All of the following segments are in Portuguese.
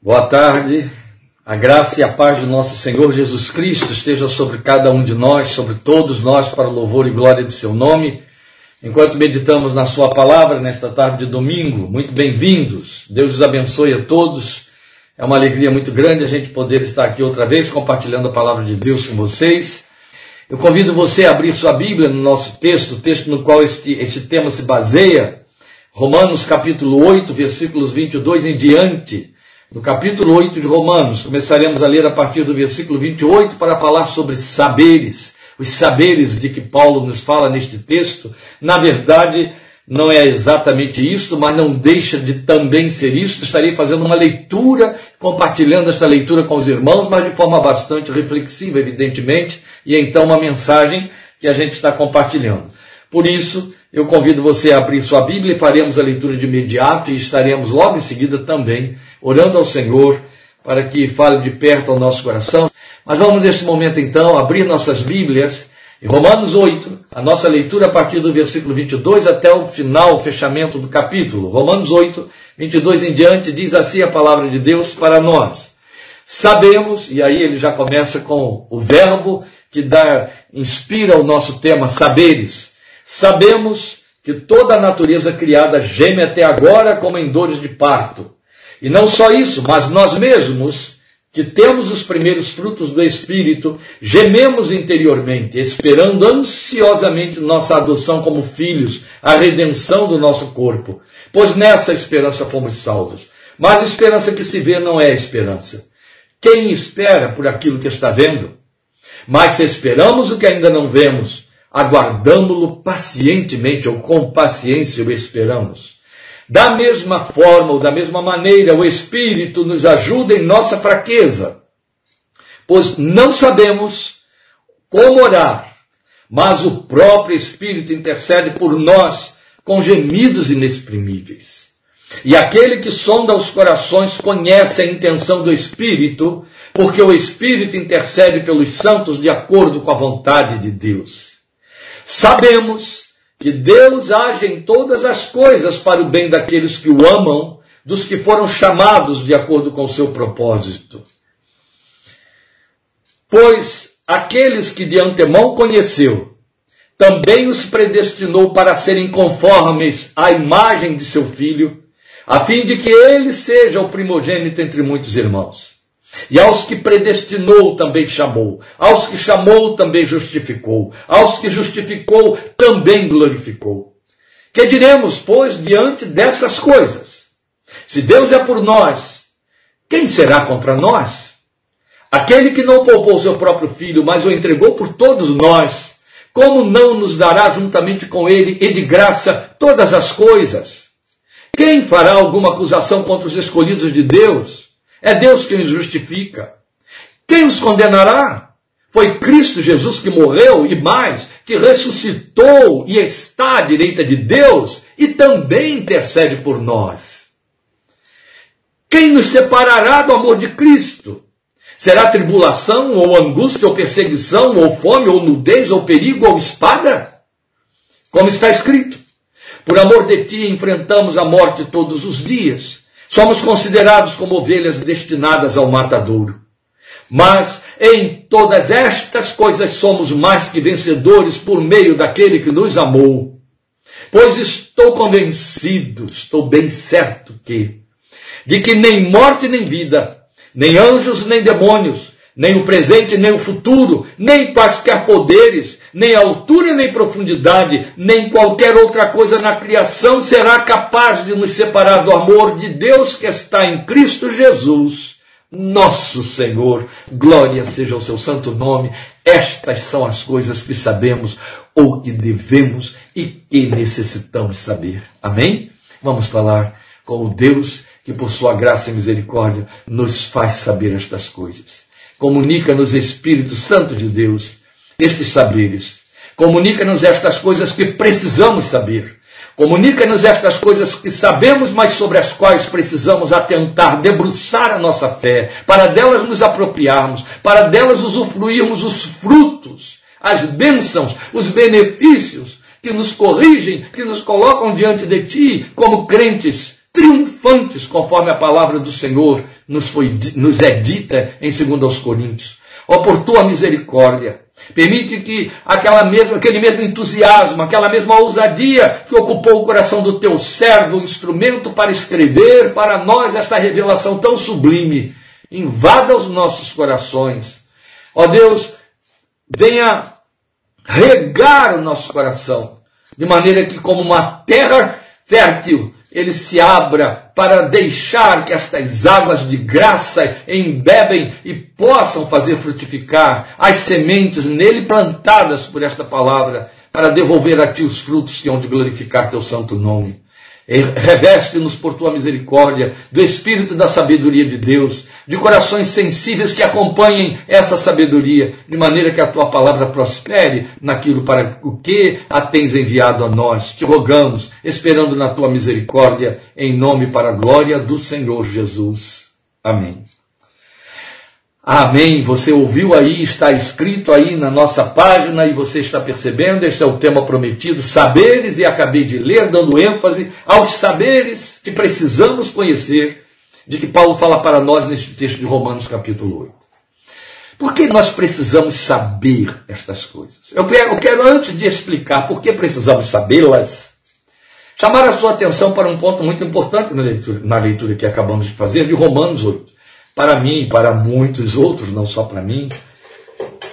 Boa tarde. A graça e a paz do nosso Senhor Jesus Cristo esteja sobre cada um de nós, sobre todos nós, para louvor e glória de seu nome. Enquanto meditamos na sua palavra nesta tarde de domingo, muito bem-vindos. Deus os abençoe a todos. É uma alegria muito grande a gente poder estar aqui outra vez compartilhando a palavra de Deus com vocês. Eu convido você a abrir sua Bíblia no nosso texto, o texto no qual este, este tema se baseia, Romanos capítulo 8, versículos 22 em diante no capítulo 8 de Romanos. Começaremos a ler a partir do versículo 28 para falar sobre saberes. Os saberes de que Paulo nos fala neste texto, na verdade, não é exatamente isto, mas não deixa de também ser isto. Estarei fazendo uma leitura, compartilhando esta leitura com os irmãos, mas de forma bastante reflexiva, evidentemente, e então uma mensagem que a gente está compartilhando. Por isso, eu convido você a abrir sua Bíblia e faremos a leitura de imediato e estaremos logo em seguida também orando ao Senhor para que fale de perto ao nosso coração. Mas vamos neste momento então abrir nossas Bíblias em Romanos 8, a nossa leitura a partir do versículo 22 até o final, o fechamento do capítulo. Romanos 8, 22 em diante, diz assim a palavra de Deus para nós. Sabemos, e aí ele já começa com o verbo que dá, inspira o nosso tema, saberes. Sabemos que toda a natureza criada geme até agora como em dores de parto. E não só isso, mas nós mesmos, que temos os primeiros frutos do Espírito, gememos interiormente, esperando ansiosamente nossa adoção como filhos, a redenção do nosso corpo. Pois nessa esperança fomos salvos. Mas a esperança que se vê não é esperança. Quem espera por aquilo que está vendo? Mas se esperamos o que ainda não vemos, aguardamo-lo pacientemente ou com paciência o esperamos. Da mesma forma ou da mesma maneira, o Espírito nos ajuda em nossa fraqueza, pois não sabemos como orar, mas o próprio Espírito intercede por nós com gemidos inexprimíveis. E aquele que sonda os corações conhece a intenção do Espírito, porque o Espírito intercede pelos santos de acordo com a vontade de Deus. Sabemos que Deus age em todas as coisas para o bem daqueles que o amam, dos que foram chamados de acordo com o seu propósito. Pois aqueles que de antemão conheceu, também os predestinou para serem conformes à imagem de seu filho, a fim de que ele seja o primogênito entre muitos irmãos. E aos que predestinou também chamou, aos que chamou também justificou, aos que justificou também glorificou. Que diremos, pois, diante dessas coisas? Se Deus é por nós, quem será contra nós? Aquele que não poupou seu próprio filho, mas o entregou por todos nós, como não nos dará juntamente com ele e de graça todas as coisas? Quem fará alguma acusação contra os escolhidos de Deus? É Deus quem os justifica. Quem os condenará? Foi Cristo Jesus que morreu e mais, que ressuscitou e está à direita de Deus e também intercede por nós. Quem nos separará do amor de Cristo? Será tribulação, ou angústia, ou perseguição, ou fome, ou nudez, ou perigo, ou espada? Como está escrito: Por amor de ti enfrentamos a morte todos os dias. Somos considerados como ovelhas destinadas ao matadouro. Mas em todas estas coisas somos mais que vencedores por meio daquele que nos amou. Pois estou convencido, estou bem certo que, de que nem morte nem vida, nem anjos nem demônios, nem o presente, nem o futuro, nem quaisquer poderes, nem altura, nem profundidade, nem qualquer outra coisa na criação será capaz de nos separar do amor de Deus que está em Cristo Jesus, nosso Senhor. Glória seja o seu santo nome. Estas são as coisas que sabemos ou que devemos e que necessitamos saber. Amém? Vamos falar com o Deus que, por sua graça e misericórdia, nos faz saber estas coisas. Comunica-nos, Espírito Santo de Deus, estes saberes. Comunica-nos estas coisas que precisamos saber. Comunica-nos estas coisas que sabemos, mas sobre as quais precisamos atentar, debruçar a nossa fé, para delas nos apropriarmos, para delas usufruirmos os frutos, as bênçãos, os benefícios que nos corrigem, que nos colocam diante de Ti como crentes triunfantes, conforme a palavra do Senhor nos, foi, nos é dita em 2 Coríntios. Ó, por tua misericórdia, permite que aquela mesma, aquele mesmo entusiasmo, aquela mesma ousadia que ocupou o coração do teu servo, instrumento para escrever para nós esta revelação tão sublime, invada os nossos corações. Ó Deus, venha regar o nosso coração, de maneira que, como uma terra fértil, ele se abra para deixar que estas águas de graça embebem e possam fazer frutificar as sementes nele plantadas por esta palavra, para devolver a ti os frutos que hão de glorificar teu santo nome. Reveste-nos por tua misericórdia, do espírito da sabedoria de Deus, de corações sensíveis que acompanhem essa sabedoria, de maneira que a tua palavra prospere naquilo para o que a tens enviado a nós. Te rogamos, esperando na tua misericórdia, em nome para a glória do Senhor Jesus. Amém. Amém. Você ouviu aí, está escrito aí na nossa página e você está percebendo, este é o tema prometido, saberes, e acabei de ler, dando ênfase aos saberes que precisamos conhecer, de que Paulo fala para nós nesse texto de Romanos capítulo 8. Por que nós precisamos saber estas coisas? Eu quero, antes de explicar por que precisamos sabê-las, chamar a sua atenção para um ponto muito importante na leitura, na leitura que acabamos de fazer de Romanos 8 para mim e para muitos outros, não só para mim,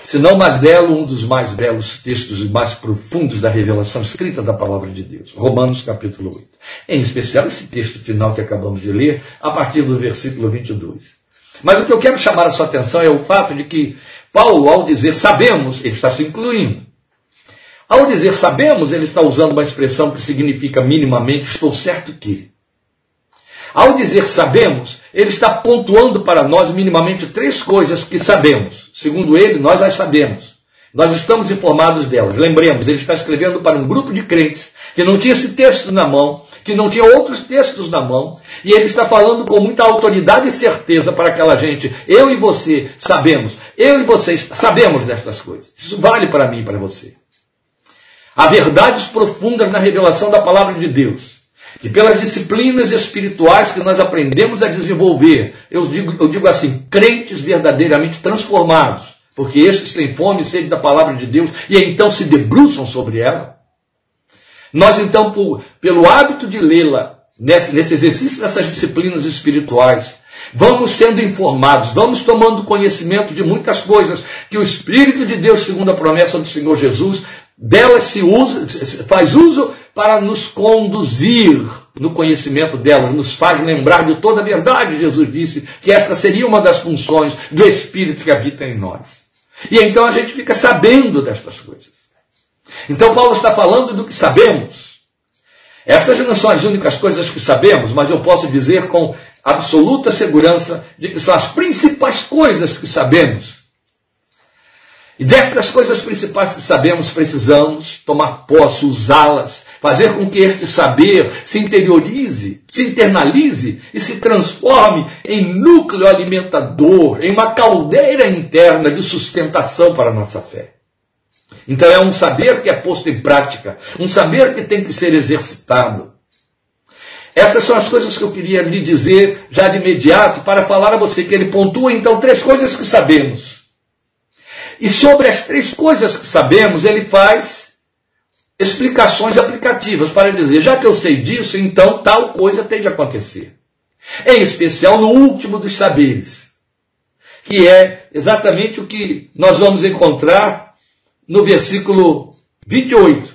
se não mais belo, um dos mais belos textos e mais profundos da revelação escrita da palavra de Deus. Romanos capítulo 8. Em especial esse texto final que acabamos de ler, a partir do versículo 22. Mas o que eu quero chamar a sua atenção é o fato de que Paulo, ao dizer sabemos, ele está se incluindo. Ao dizer sabemos, ele está usando uma expressão que significa minimamente estou certo que. Ao dizer sabemos, ele está pontuando para nós minimamente três coisas que sabemos. Segundo ele, nós as sabemos. Nós estamos informados delas. Lembremos, ele está escrevendo para um grupo de crentes que não tinha esse texto na mão, que não tinha outros textos na mão, e ele está falando com muita autoridade e certeza para aquela gente. Eu e você sabemos, eu e vocês sabemos destas coisas. Isso vale para mim e para você. Há verdades profundas na revelação da palavra de Deus que pelas disciplinas espirituais que nós aprendemos a desenvolver, eu digo, eu digo assim, crentes verdadeiramente transformados, porque estes têm fome e sede da palavra de Deus e então se debruçam sobre ela. Nós então, por, pelo hábito de lê-la, nesse, nesse exercício dessas disciplinas espirituais, vamos sendo informados, vamos tomando conhecimento de muitas coisas que o Espírito de Deus, segundo a promessa do Senhor Jesus, delas se usa, faz uso para nos conduzir no conhecimento delas, nos faz lembrar de toda a verdade. Jesus disse que esta seria uma das funções do Espírito que habita em nós. E então a gente fica sabendo destas coisas. Então Paulo está falando do que sabemos. Essas não são as únicas coisas que sabemos, mas eu posso dizer com absoluta segurança de que são as principais coisas que sabemos. E destas coisas principais que sabemos, precisamos tomar posse, usá-las fazer com que este saber se interiorize, se internalize e se transforme em núcleo alimentador, em uma caldeira interna de sustentação para a nossa fé. Então é um saber que é posto em prática, um saber que tem que ser exercitado. Estas são as coisas que eu queria lhe dizer já de imediato para falar a você que ele pontua então três coisas que sabemos. E sobre as três coisas que sabemos, ele faz explicações aplicativas para dizer, já que eu sei disso, então tal coisa tem de acontecer. Em especial no último dos saberes, que é exatamente o que nós vamos encontrar no versículo 28.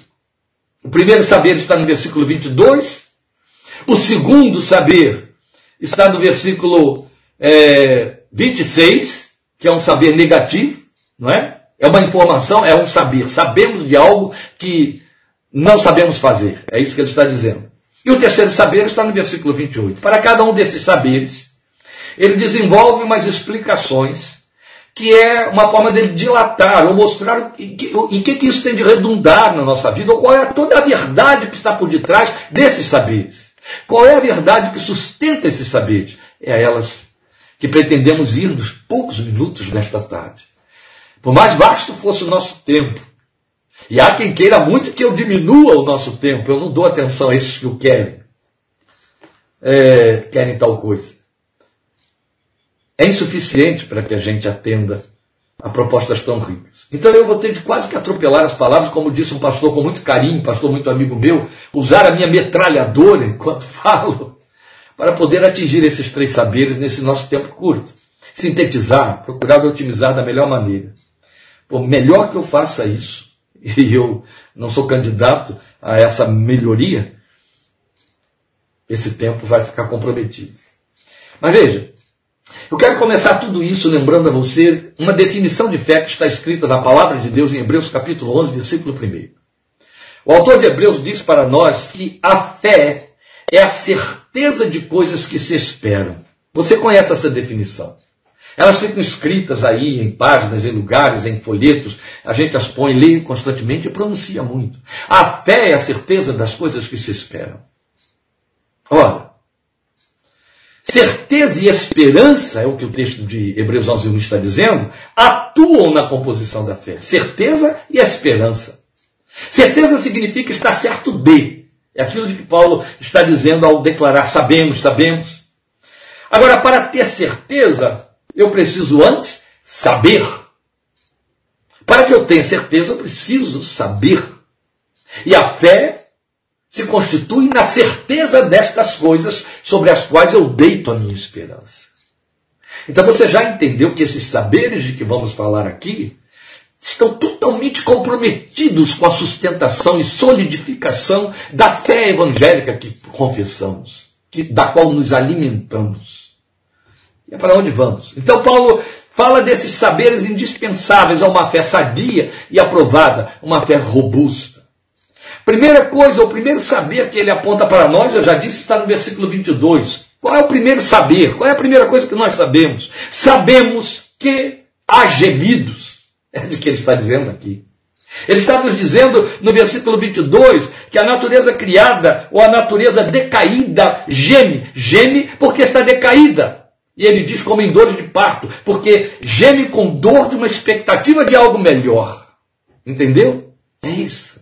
O primeiro saber está no versículo 22, o segundo saber está no versículo é, 26, que é um saber negativo, não é? É uma informação, é um saber. Sabemos de algo que não sabemos fazer. É isso que ele está dizendo. E o terceiro saber está no versículo 28. Para cada um desses saberes, ele desenvolve umas explicações que é uma forma dele dilatar ou mostrar em que, em que, isso tem de redundar na nossa vida, ou qual é toda a verdade que está por detrás desses saberes. Qual é a verdade que sustenta esses saberes? É a elas que pretendemos ir nos poucos minutos desta tarde. Por mais vasto fosse o nosso tempo, e há quem queira muito que eu diminua o nosso tempo, eu não dou atenção a esses que o querem. é, querem tal coisa. É insuficiente para que a gente atenda a propostas tão ricas. Então eu vou ter de quase que atropelar as palavras, como disse um pastor com muito carinho, pastor muito amigo meu, usar a minha metralhadora enquanto falo, para poder atingir esses três saberes nesse nosso tempo curto. Sintetizar, procurar otimizar da melhor maneira. Por melhor que eu faça isso, e eu não sou candidato a essa melhoria, esse tempo vai ficar comprometido. Mas veja, eu quero começar tudo isso lembrando a você uma definição de fé que está escrita na palavra de Deus em Hebreus capítulo 11, versículo 1. O autor de Hebreus diz para nós que a fé é a certeza de coisas que se esperam. Você conhece essa definição? Elas ficam escritas aí em páginas, em lugares, em folhetos. A gente as põe, lê constantemente e pronuncia muito. A fé é a certeza das coisas que se esperam. Ora, certeza e esperança, é o que o texto de Hebreus 11 está dizendo, atuam na composição da fé. Certeza e esperança. Certeza significa estar certo de. É aquilo de que Paulo está dizendo ao declarar sabemos, sabemos. Agora, para ter certeza, eu preciso antes saber. Para que eu tenha certeza, eu preciso saber. E a fé se constitui na certeza destas coisas sobre as quais eu deito a minha esperança. Então você já entendeu que esses saberes de que vamos falar aqui estão totalmente comprometidos com a sustentação e solidificação da fé evangélica que confessamos, que, da qual nos alimentamos. É para onde vamos? Então Paulo fala desses saberes indispensáveis a uma fé sadia e aprovada, uma fé robusta. Primeira coisa, o primeiro saber que ele aponta para nós, eu já disse, está no versículo 22. Qual é o primeiro saber? Qual é a primeira coisa que nós sabemos? Sabemos que há gemidos. É o que ele está dizendo aqui. Ele está nos dizendo no versículo 22 que a natureza criada ou a natureza decaída geme. Geme porque está decaída. E ele diz como em dor de parto, porque geme com dor de uma expectativa de algo melhor. Entendeu? É isso.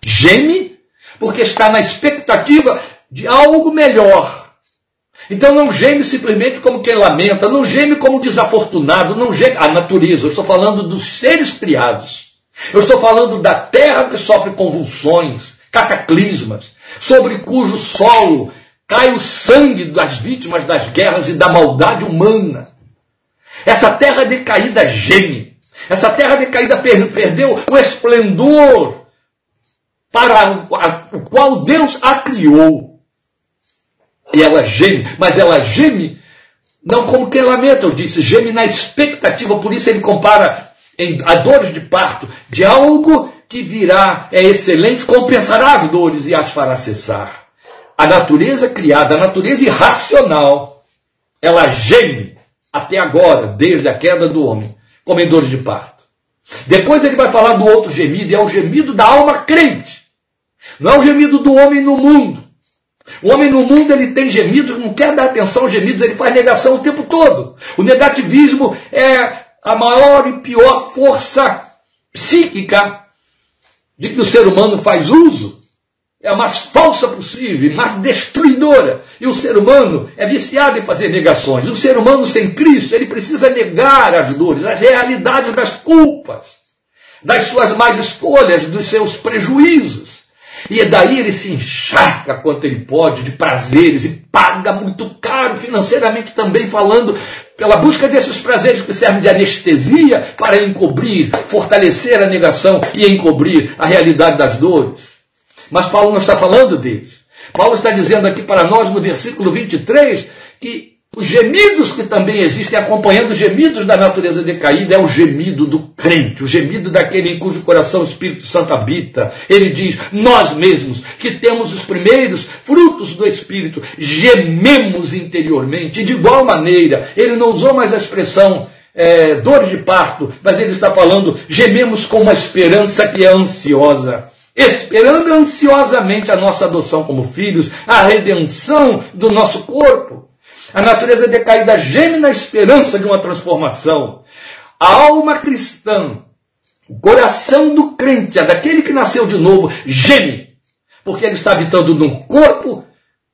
Geme porque está na expectativa de algo melhor. Então não geme simplesmente como quem lamenta, não geme como desafortunado, não geme a natureza. Eu estou falando dos seres criados. Eu estou falando da terra que sofre convulsões, cataclismas, sobre cujo solo cai o sangue das vítimas das guerras e da maldade humana. Essa terra decaída geme. Essa terra decaída perdeu o esplendor para o qual Deus a criou. E ela geme, mas ela geme não como quem lamenta, eu disse, geme na expectativa, por isso ele compara em, a dores de parto de algo que virá, é excelente, compensará as dores e as fará cessar. A natureza criada, a natureza irracional, ela geme até agora, desde a queda do homem, como em dores de parto. Depois ele vai falar do outro gemido, e é o gemido da alma crente. Não é o gemido do homem no mundo. O homem no mundo ele tem gemidos, não quer dar atenção aos gemidos, ele faz negação o tempo todo. O negativismo é a maior e pior força psíquica de que o ser humano faz uso. É a mais falsa possível, mais destruidora. E o ser humano é viciado em fazer negações. O ser humano sem Cristo, ele precisa negar as dores, as realidades das culpas, das suas más escolhas, dos seus prejuízos. E daí ele se encharca quanto ele pode de prazeres e paga muito caro financeiramente também falando pela busca desses prazeres que servem de anestesia para encobrir, fortalecer a negação e encobrir a realidade das dores. Mas Paulo não está falando deles. Paulo está dizendo aqui para nós no versículo 23 que os gemidos que também existem, acompanhando os gemidos da natureza decaída, é o gemido do crente, o gemido daquele em cujo coração o Espírito Santo habita. Ele diz: Nós mesmos, que temos os primeiros frutos do Espírito, gememos interiormente. De igual maneira, ele não usou mais a expressão é, dor de parto, mas ele está falando: gememos com uma esperança que é ansiosa esperando ansiosamente a nossa adoção como filhos, a redenção do nosso corpo. A natureza decaída geme na esperança de uma transformação. A alma cristã, o coração do crente, daquele que nasceu de novo, geme, porque ele está habitando num corpo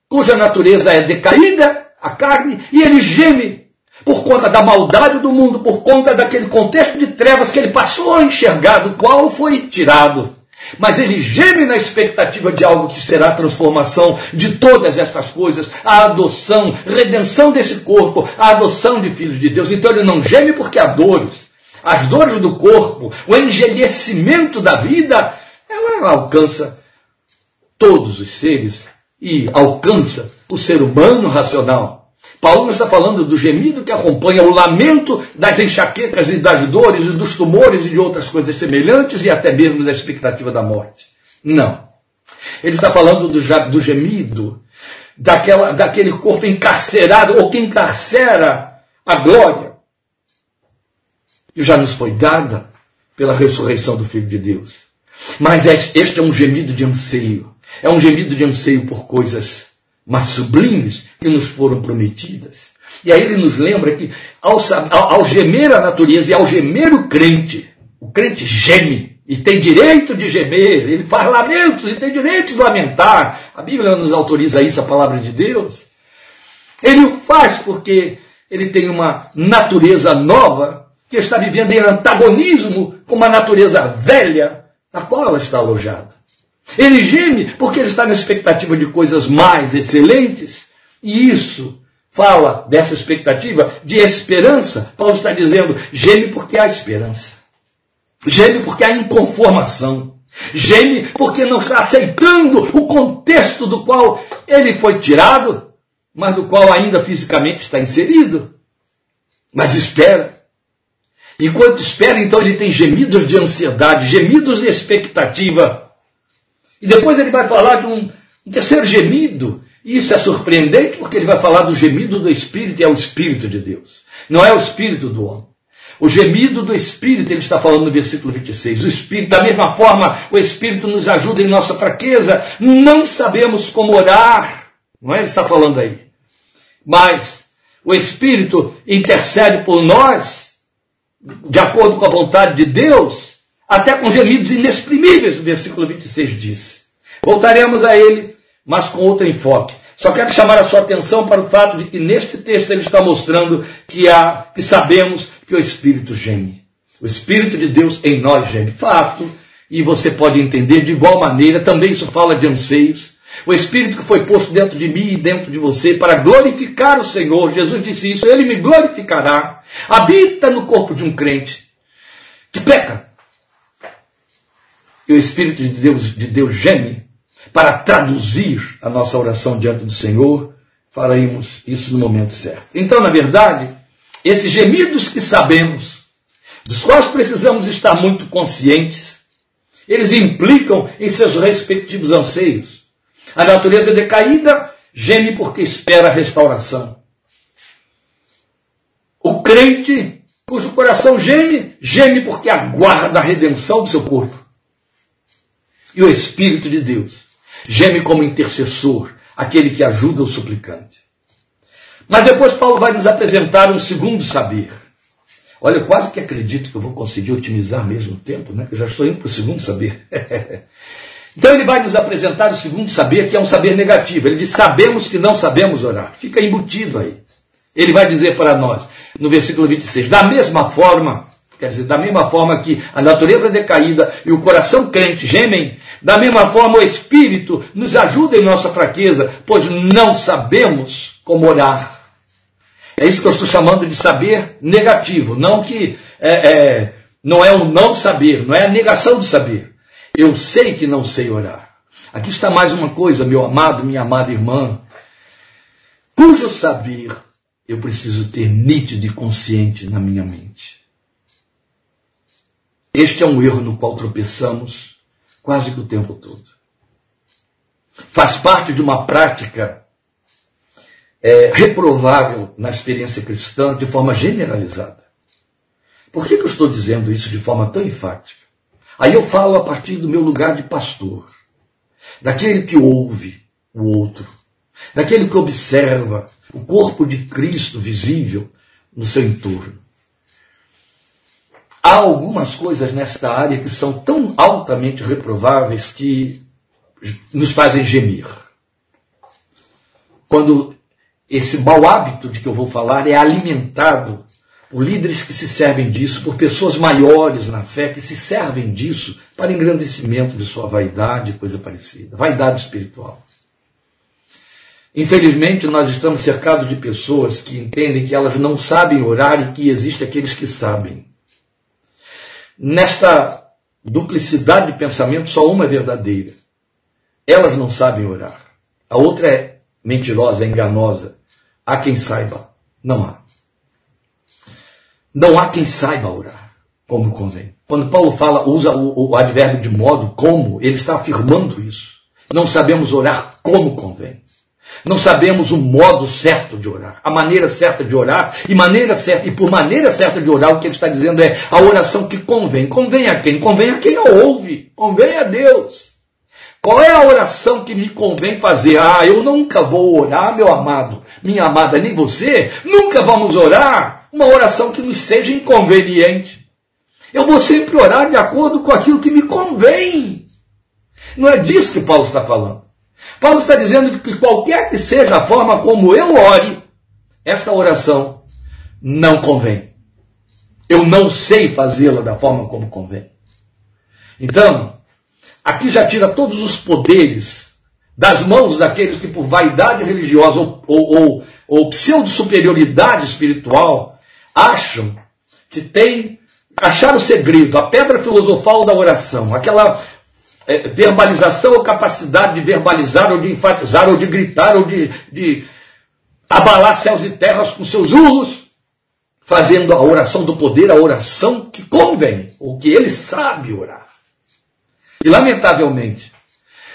cuja natureza é decaída, a carne, e ele geme por conta da maldade do mundo, por conta daquele contexto de trevas que ele passou a enxergar, do qual foi tirado. Mas ele geme na expectativa de algo que será a transformação de todas estas coisas, a adoção, redenção desse corpo, a adoção de filhos de Deus. Então ele não geme porque há dores. As dores do corpo, o envelhecimento da vida, ela alcança todos os seres e alcança o ser humano racional. Paulo está falando do gemido que acompanha o lamento das enxaquecas e das dores e dos tumores e de outras coisas semelhantes e até mesmo da expectativa da morte. Não. Ele está falando do, do gemido daquela, daquele corpo encarcerado ou que encarcera a glória que já nos foi dada pela ressurreição do Filho de Deus. Mas este é um gemido de anseio. É um gemido de anseio por coisas mais sublimes que nos foram prometidas. E aí ele nos lembra que ao, ao, ao gemer a natureza e ao gemer o crente, o crente geme e tem direito de gemer, ele faz lamentos e tem direito de lamentar. A Bíblia nos autoriza isso, a palavra de Deus. Ele o faz porque ele tem uma natureza nova que está vivendo em antagonismo com uma natureza velha na qual ela está alojada. Ele geme porque ele está na expectativa de coisas mais excelentes. E isso fala dessa expectativa de esperança. Paulo está dizendo: geme porque há esperança. Geme porque há inconformação. Geme porque não está aceitando o contexto do qual ele foi tirado, mas do qual ainda fisicamente está inserido. Mas espera. Enquanto espera, então ele tem gemidos de ansiedade, gemidos de expectativa e depois ele vai falar de um, um terceiro gemido. E isso é surpreendente porque ele vai falar do gemido do Espírito e é o Espírito de Deus. Não é o Espírito do homem. O gemido do Espírito, ele está falando no versículo 26. O Espírito, da mesma forma, o Espírito nos ajuda em nossa fraqueza. Não sabemos como orar. Não é? Ele está falando aí. Mas o Espírito intercede por nós, de acordo com a vontade de Deus, até com gemidos inexprimíveis, o versículo 26 diz. Voltaremos a ele, mas com outro enfoque. Só quero chamar a sua atenção para o fato de que neste texto ele está mostrando que há, que sabemos que o Espírito geme. O Espírito de Deus em nós geme. Fato, e você pode entender de igual maneira, também isso fala de anseios. O Espírito que foi posto dentro de mim e dentro de você para glorificar o Senhor. Jesus disse isso, ele me glorificará. Habita no corpo de um crente que peca, e o Espírito de Deus, de Deus geme para traduzir a nossa oração diante do Senhor, faremos isso no momento certo. Então, na verdade, esses gemidos que sabemos, dos quais precisamos estar muito conscientes, eles implicam em seus respectivos anseios. A natureza decaída geme porque espera a restauração. O crente, cujo coração geme, geme porque aguarda a redenção do seu corpo. E o Espírito de Deus geme como intercessor, aquele que ajuda o suplicante. Mas depois Paulo vai nos apresentar um segundo saber. Olha, eu quase que acredito que eu vou conseguir otimizar mesmo o tempo, né? Eu já estou indo para o segundo saber. então ele vai nos apresentar o segundo saber, que é um saber negativo. Ele diz: sabemos que não sabemos orar. Fica embutido aí. Ele vai dizer para nós, no versículo 26, da mesma forma, Quer dizer, da mesma forma que a natureza decaída e o coração crente gemem, da mesma forma o Espírito nos ajuda em nossa fraqueza, pois não sabemos como orar. É isso que eu estou chamando de saber negativo, não que é, é, não é o não saber, não é a negação de saber. Eu sei que não sei orar. Aqui está mais uma coisa, meu amado, minha amada irmã, cujo saber eu preciso ter nítido e consciente na minha mente. Este é um erro no qual tropeçamos quase que o tempo todo. Faz parte de uma prática é, reprovável na experiência cristã de forma generalizada. Por que, que eu estou dizendo isso de forma tão enfática? Aí eu falo a partir do meu lugar de pastor, daquele que ouve o outro, daquele que observa o corpo de Cristo visível no seu entorno. Há algumas coisas nesta área que são tão altamente reprováveis que nos fazem gemir. quando esse mau hábito de que eu vou falar é alimentado por líderes que se servem disso, por pessoas maiores na fé que se servem disso para engrandecimento de sua vaidade, coisa parecida, vaidade espiritual. Infelizmente, nós estamos cercados de pessoas que entendem que elas não sabem orar e que existem aqueles que sabem. Nesta duplicidade de pensamento, só uma é verdadeira. Elas não sabem orar. A outra é mentirosa, é enganosa. Há quem saiba. Não há. Não há quem saiba orar como convém. Quando Paulo fala, usa o, o advérbio de modo, como, ele está afirmando isso. Não sabemos orar como convém. Não sabemos o modo certo de orar, a maneira certa de orar, e maneira certa, e por maneira certa de orar, o que ele está dizendo é a oração que convém. Convém a quem? Convém a quem a ouve, convém a Deus. Qual é a oração que me convém fazer? Ah, eu nunca vou orar, meu amado, minha amada, nem você, nunca vamos orar uma oração que nos seja inconveniente. Eu vou sempre orar de acordo com aquilo que me convém. Não é disso que Paulo está falando. Paulo está dizendo que qualquer que seja a forma como eu ore, esta oração não convém. Eu não sei fazê-la da forma como convém. Então, aqui já tira todos os poderes das mãos daqueles que, por vaidade religiosa ou, ou, ou, ou pseudo-superioridade espiritual, acham que tem achar o segredo, a pedra filosofal da oração, aquela é, verbalização ou capacidade de verbalizar ou de enfatizar ou de gritar ou de, de abalar céus e terras com seus urros, fazendo a oração do poder, a oração que convém, ou que ele sabe orar. E lamentavelmente,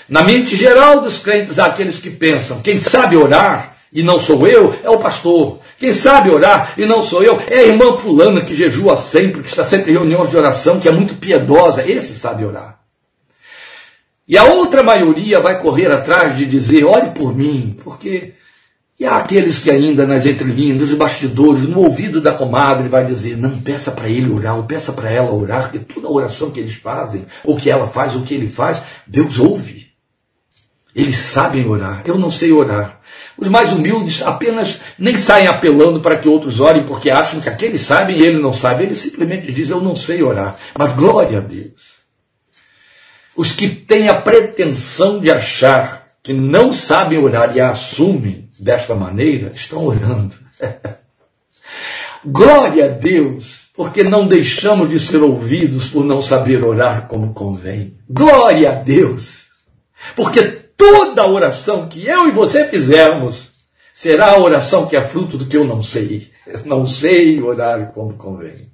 na mente geral dos crentes há aqueles que pensam, quem sabe orar e não sou eu, é o pastor. Quem sabe orar e não sou eu, é a irmã fulana que jejua sempre, que está sempre em reuniões de oração, que é muito piedosa, esse sabe orar. E a outra maioria vai correr atrás de dizer: ore por mim, porque. E há aqueles que ainda nas entrelinhas, nos bastidores, no ouvido da comadre, vai dizer: não, peça para ele orar, ou peça para ela orar, porque toda oração que eles fazem, ou que ela faz, ou que ele faz, Deus ouve. Eles sabem orar, eu não sei orar. Os mais humildes apenas nem saem apelando para que outros orem, porque acham que aqueles sabem e ele não sabe. Ele simplesmente diz: Eu não sei orar. Mas glória a Deus. Os que têm a pretensão de achar que não sabem orar e a assumem desta maneira, estão orando. Glória a Deus, porque não deixamos de ser ouvidos por não saber orar como convém. Glória a Deus, porque toda oração que eu e você fizermos será a oração que é fruto do que eu não sei. Eu não sei orar como convém.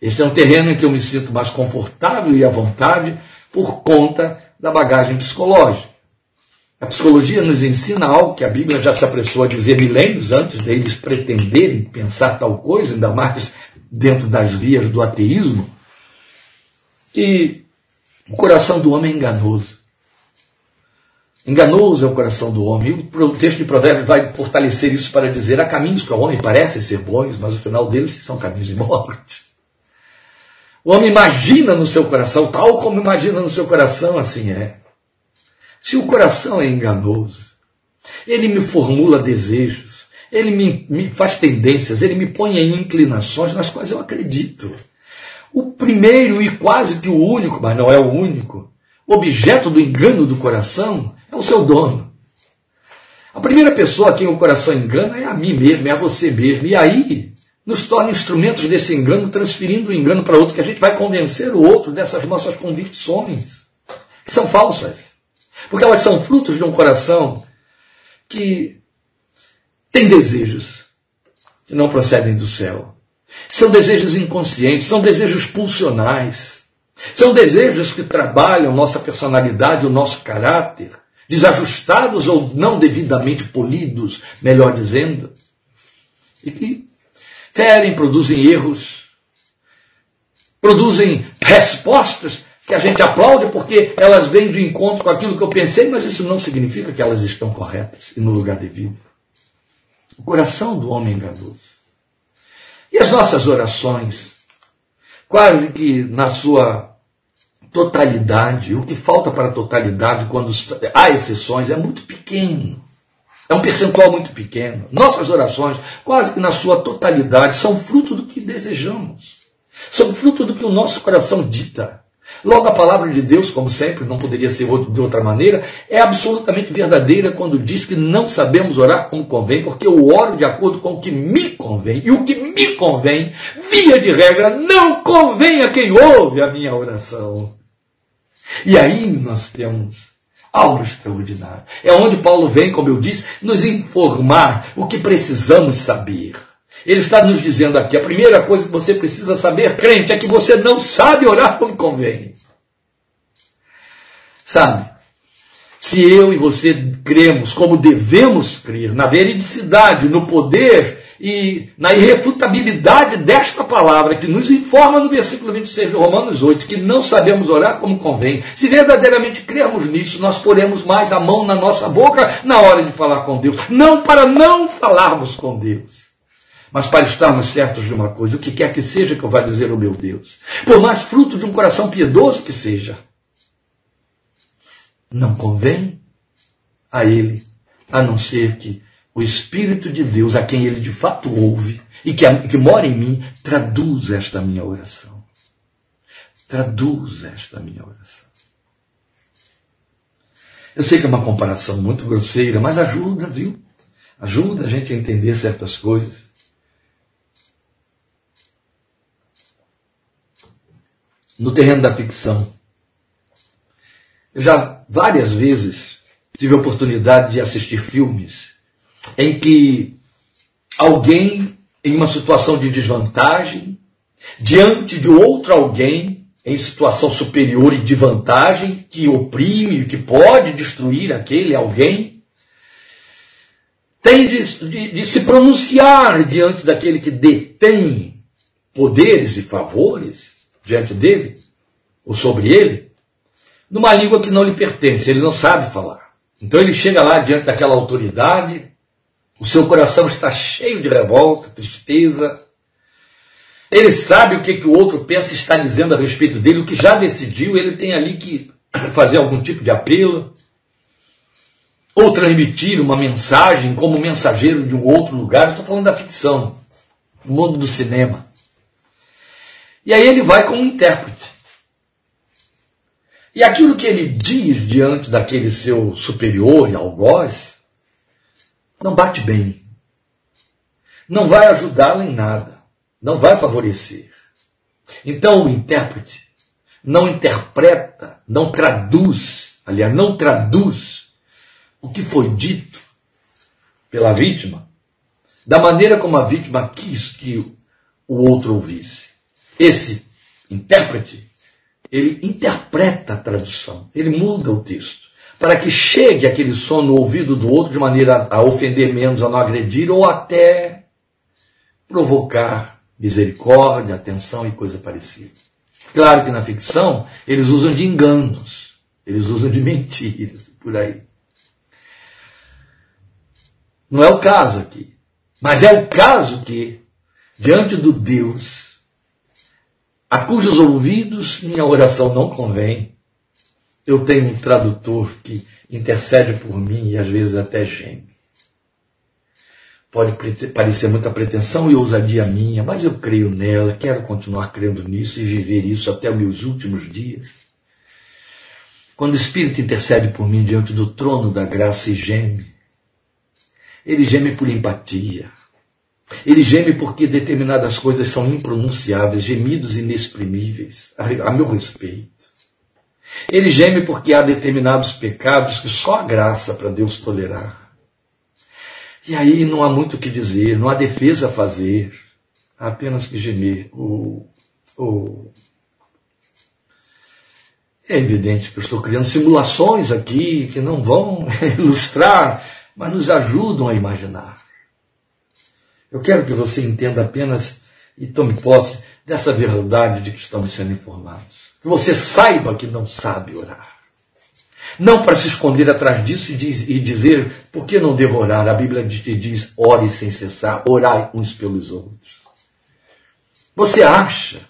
Este é um terreno em que eu me sinto mais confortável e à vontade por conta da bagagem psicológica. A psicologia nos ensina algo que a Bíblia já se apressou a dizer milênios antes deles pretenderem pensar tal coisa, ainda mais dentro das vias do ateísmo, que o coração do homem é enganoso. Enganoso é o coração do homem. E o texto de Provérbios vai fortalecer isso para dizer: há caminhos que ao homem parecem ser bons, mas o final deles são caminhos de morte. O homem imagina no seu coração, tal como imagina no seu coração, assim é. Se o coração é enganoso, ele me formula desejos, ele me, me faz tendências, ele me põe em inclinações nas quais eu acredito. O primeiro e quase que o único, mas não é o único, objeto do engano do coração é o seu dono. A primeira pessoa a quem o coração engana é a mim mesmo, é a você mesmo. E aí nos torna instrumentos desse engano, transferindo o engano para outro, que a gente vai convencer o outro dessas nossas convicções, que são falsas. Porque elas são frutos de um coração que tem desejos que não procedem do céu. São desejos inconscientes, são desejos pulsionais, são desejos que trabalham nossa personalidade, o nosso caráter, desajustados ou não devidamente polidos, melhor dizendo, e que ferem, produzem erros, produzem respostas que a gente aplaude porque elas vêm de encontro com aquilo que eu pensei, mas isso não significa que elas estão corretas e no lugar devido. O coração do homem enganoso. E as nossas orações, quase que na sua totalidade, o que falta para a totalidade, quando há exceções, é muito pequeno. É um percentual muito pequeno. Nossas orações, quase que na sua totalidade, são fruto do que desejamos. São fruto do que o nosso coração dita. Logo, a palavra de Deus, como sempre, não poderia ser de outra maneira, é absolutamente verdadeira quando diz que não sabemos orar como convém, porque eu oro de acordo com o que me convém. E o que me convém, via de regra, não convém a quem ouve a minha oração. E aí nós temos algo extraordinário. É onde Paulo vem, como eu disse, nos informar o que precisamos saber. Ele está nos dizendo aqui: a primeira coisa que você precisa saber, crente, é que você não sabe orar como convém. Sabe? Se eu e você cremos como devemos crer, na veridicidade, no poder e na irrefutabilidade desta palavra que nos informa no versículo 26 de Romanos 8 que não sabemos orar como convém. Se verdadeiramente crermos nisso, nós poremos mais a mão na nossa boca na hora de falar com Deus. Não para não falarmos com Deus mas para estarmos certos de uma coisa, o que quer que seja que eu vá dizer ao meu Deus, por mais fruto de um coração piedoso que seja, não convém a ele, a não ser que o Espírito de Deus, a quem ele de fato ouve e que, que mora em mim, traduz esta minha oração. Traduz esta minha oração. Eu sei que é uma comparação muito grosseira, mas ajuda, viu? Ajuda a gente a entender certas coisas. no terreno da ficção. Eu já várias vezes tive a oportunidade de assistir filmes em que alguém em uma situação de desvantagem, diante de outro alguém em situação superior e de vantagem, que oprime, que pode destruir aquele alguém, tem de, de, de se pronunciar diante daquele que detém poderes e favores, diante dele, ou sobre ele, numa língua que não lhe pertence, ele não sabe falar. Então ele chega lá diante daquela autoridade, o seu coração está cheio de revolta, tristeza. Ele sabe o que, que o outro pensa e está dizendo a respeito dele, o que já decidiu, ele tem ali que fazer algum tipo de apelo, ou transmitir uma mensagem como mensageiro de um outro lugar. Estou falando da ficção, do mundo do cinema. E aí ele vai como intérprete. E aquilo que ele diz diante daquele seu superior e algoz, não bate bem. Não vai ajudá-lo em nada. Não vai favorecer. Então o intérprete não interpreta, não traduz, aliás, não traduz o que foi dito pela vítima da maneira como a vítima quis que o outro ouvisse. Esse intérprete, ele interpreta a tradução, ele muda o texto, para que chegue aquele som no ouvido do outro de maneira a ofender menos, a não agredir, ou até provocar misericórdia, atenção e coisa parecida. Claro que na ficção eles usam de enganos, eles usam de mentiras, por aí. Não é o caso aqui. Mas é o caso que, diante do Deus a cujos ouvidos minha oração não convém. Eu tenho um tradutor que intercede por mim e às vezes até geme. Pode parecer muita pretensão e ousadia minha, mas eu creio nela, quero continuar crendo nisso e viver isso até os meus últimos dias. Quando o Espírito intercede por mim diante do trono da graça e geme, ele geme por empatia, ele geme porque determinadas coisas são impronunciáveis, gemidos inexprimíveis, a meu respeito. Ele geme porque há determinados pecados que só a graça para Deus tolerar. E aí não há muito o que dizer, não há defesa a fazer, há apenas que gemer. O, o... É evidente que eu estou criando simulações aqui que não vão ilustrar, mas nos ajudam a imaginar. Eu quero que você entenda apenas e tome posse dessa verdade de que estamos sendo informados. Que você saiba que não sabe orar. Não para se esconder atrás disso e, diz, e dizer, por que não devo orar? A Bíblia diz, ore sem cessar, orai uns pelos outros. Você acha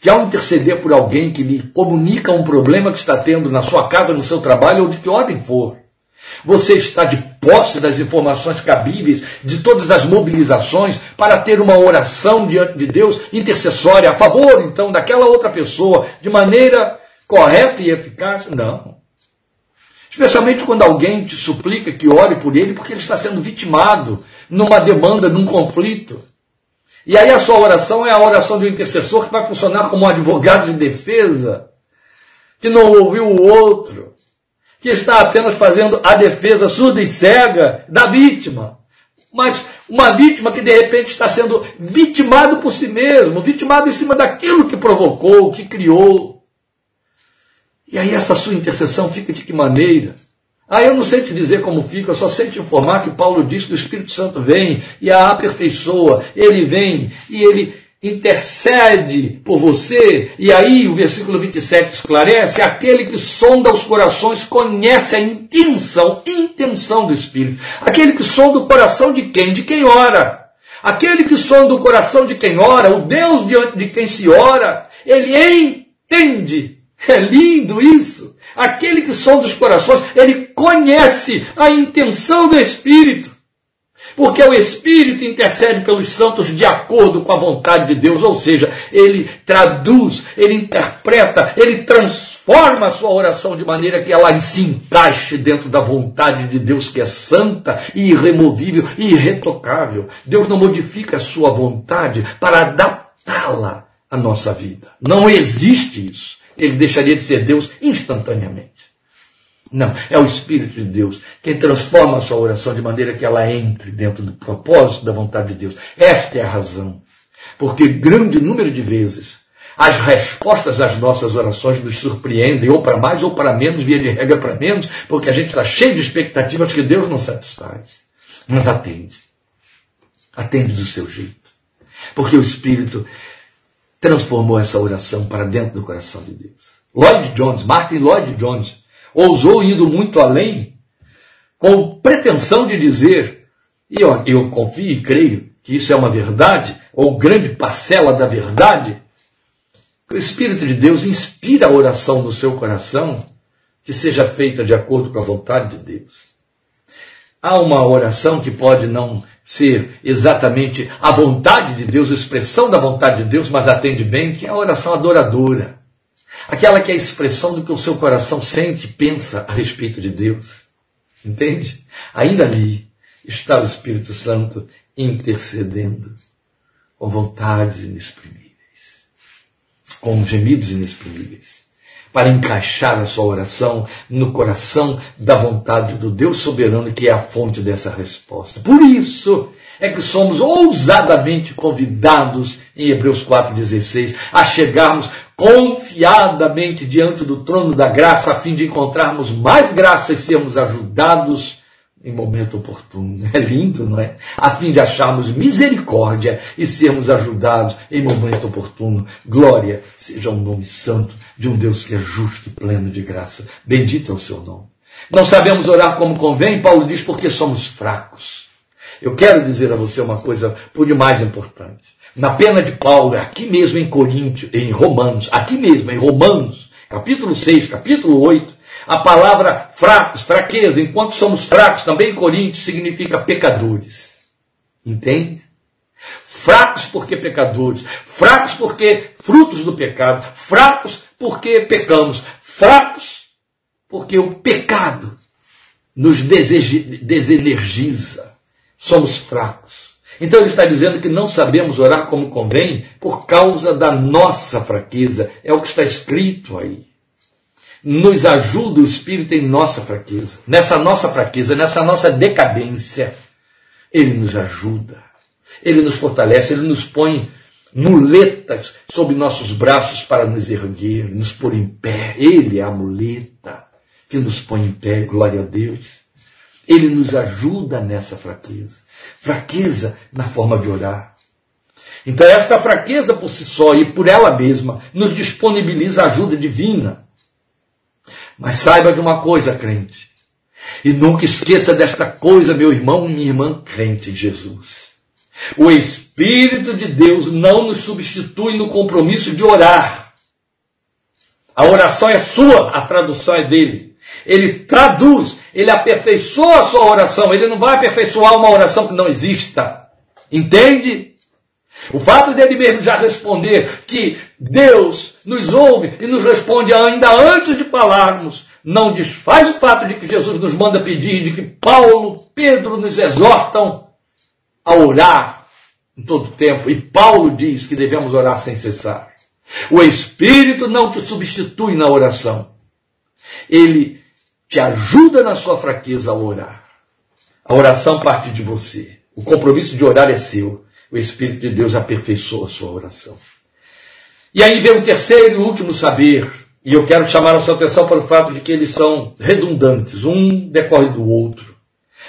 que ao interceder por alguém que lhe comunica um problema que está tendo na sua casa, no seu trabalho ou de que ordem for, você está de posse das informações cabíveis, de todas as mobilizações, para ter uma oração diante de Deus intercessória a favor, então, daquela outra pessoa, de maneira correta e eficaz? Não. Especialmente quando alguém te suplica que ore por ele porque ele está sendo vitimado numa demanda, num conflito. E aí a sua oração é a oração do intercessor que vai funcionar como um advogado de defesa, que não ouviu o outro, que está apenas fazendo a defesa surda e cega da vítima. Mas uma vítima que de repente está sendo vitimado por si mesmo, vitimado em cima daquilo que provocou, que criou. E aí essa sua intercessão fica de que maneira? Ah, eu não sei te dizer como fica, eu só sei te informar que Paulo diz que o Espírito Santo vem e a aperfeiçoa, ele vem e ele intercede por você. E aí o versículo 27 esclarece: aquele que sonda os corações conhece a intenção, intenção do Espírito. Aquele que sonda o coração de quem? De quem ora. Aquele que sonda o coração de quem ora, o Deus diante de quem se ora, ele entende é lindo isso. Aquele que sonda os corações, ele conhece a intenção do Espírito. Porque o Espírito intercede pelos santos de acordo com a vontade de Deus, ou seja, ele traduz, ele interpreta, ele transforma a sua oração de maneira que ela se encaixe dentro da vontade de Deus, que é santa e irremovível e irretocável. Deus não modifica a sua vontade para adaptá-la à nossa vida. Não existe isso ele deixaria de ser Deus instantaneamente. Não, é o Espírito de Deus quem transforma a sua oração de maneira que ela entre dentro do propósito da vontade de Deus. Esta é a razão. Porque grande número de vezes as respostas às nossas orações nos surpreendem, ou para mais ou para menos, via de regra para menos, porque a gente está cheio de expectativas que Deus não satisfaz. Mas atende. Atende do seu jeito. Porque o Espírito transformou essa oração para dentro do coração de Deus. Lloyd Jones, Martin Lloyd Jones, ousou ir muito além, com pretensão de dizer, e eu, eu confio e creio que isso é uma verdade, ou grande parcela da verdade, que o Espírito de Deus inspira a oração no seu coração que seja feita de acordo com a vontade de Deus. Há uma oração que pode não ser exatamente a vontade de Deus, a expressão da vontade de Deus, mas atende bem, que é a oração adoradora. Aquela que é a expressão do que o seu coração sente e pensa a respeito de Deus. Entende? Ainda ali está o Espírito Santo intercedendo com vontades inexprimíveis, com gemidos inexprimíveis para encaixar a sua oração no coração da vontade do Deus soberano, que é a fonte dessa resposta. Por isso é que somos ousadamente convidados, em Hebreus 4,16, a chegarmos confiadamente diante do trono da graça, a fim de encontrarmos mais graça e sermos ajudados em momento oportuno. É lindo, não é? A fim de acharmos misericórdia e sermos ajudados em momento oportuno. Glória seja o nome santo de um Deus que é justo e pleno de graça. Bendito é o seu nome. Não sabemos orar como convém, Paulo diz, porque somos fracos. Eu quero dizer a você uma coisa por demais importante. Na pena de Paulo, aqui mesmo em Coríntios, em Romanos, aqui mesmo em Romanos, capítulo 6, capítulo 8, a palavra fracos, fraqueza, enquanto somos fracos, também em Coríntios, significa pecadores. Entende? Fracos porque pecadores, fracos porque frutos do pecado, fracos porque pecamos, fracos porque o pecado nos desenergiza. Somos fracos. Então ele está dizendo que não sabemos orar como convém por causa da nossa fraqueza. É o que está escrito aí nos ajuda o Espírito em nossa fraqueza, nessa nossa fraqueza, nessa nossa decadência. Ele nos ajuda, ele nos fortalece, ele nos põe muletas sob nossos braços para nos erguer, nos pôr em pé. Ele é a muleta que nos põe em pé, glória a Deus. Ele nos ajuda nessa fraqueza. Fraqueza na forma de orar. Então, esta fraqueza por si só e por ela mesma nos disponibiliza ajuda divina mas saiba de uma coisa, crente. E nunca esqueça desta coisa, meu irmão, minha irmã crente em Jesus. O Espírito de Deus não nos substitui no compromisso de orar. A oração é sua, a tradução é dele. Ele traduz, ele aperfeiçoa a sua oração. Ele não vai aperfeiçoar uma oração que não exista. Entende? O fato dele mesmo já responder que Deus nos ouve e nos responde ainda antes de falarmos, não desfaz o fato de que Jesus nos manda pedir, de que Paulo, Pedro nos exortam a orar em todo tempo. E Paulo diz que devemos orar sem cessar. O Espírito não te substitui na oração. Ele te ajuda na sua fraqueza a orar. A oração parte de você. O compromisso de orar é seu. O Espírito de Deus aperfeiçoa a sua oração. E aí vem o terceiro e último saber. E eu quero chamar a sua atenção para o fato de que eles são redundantes. Um decorre do outro.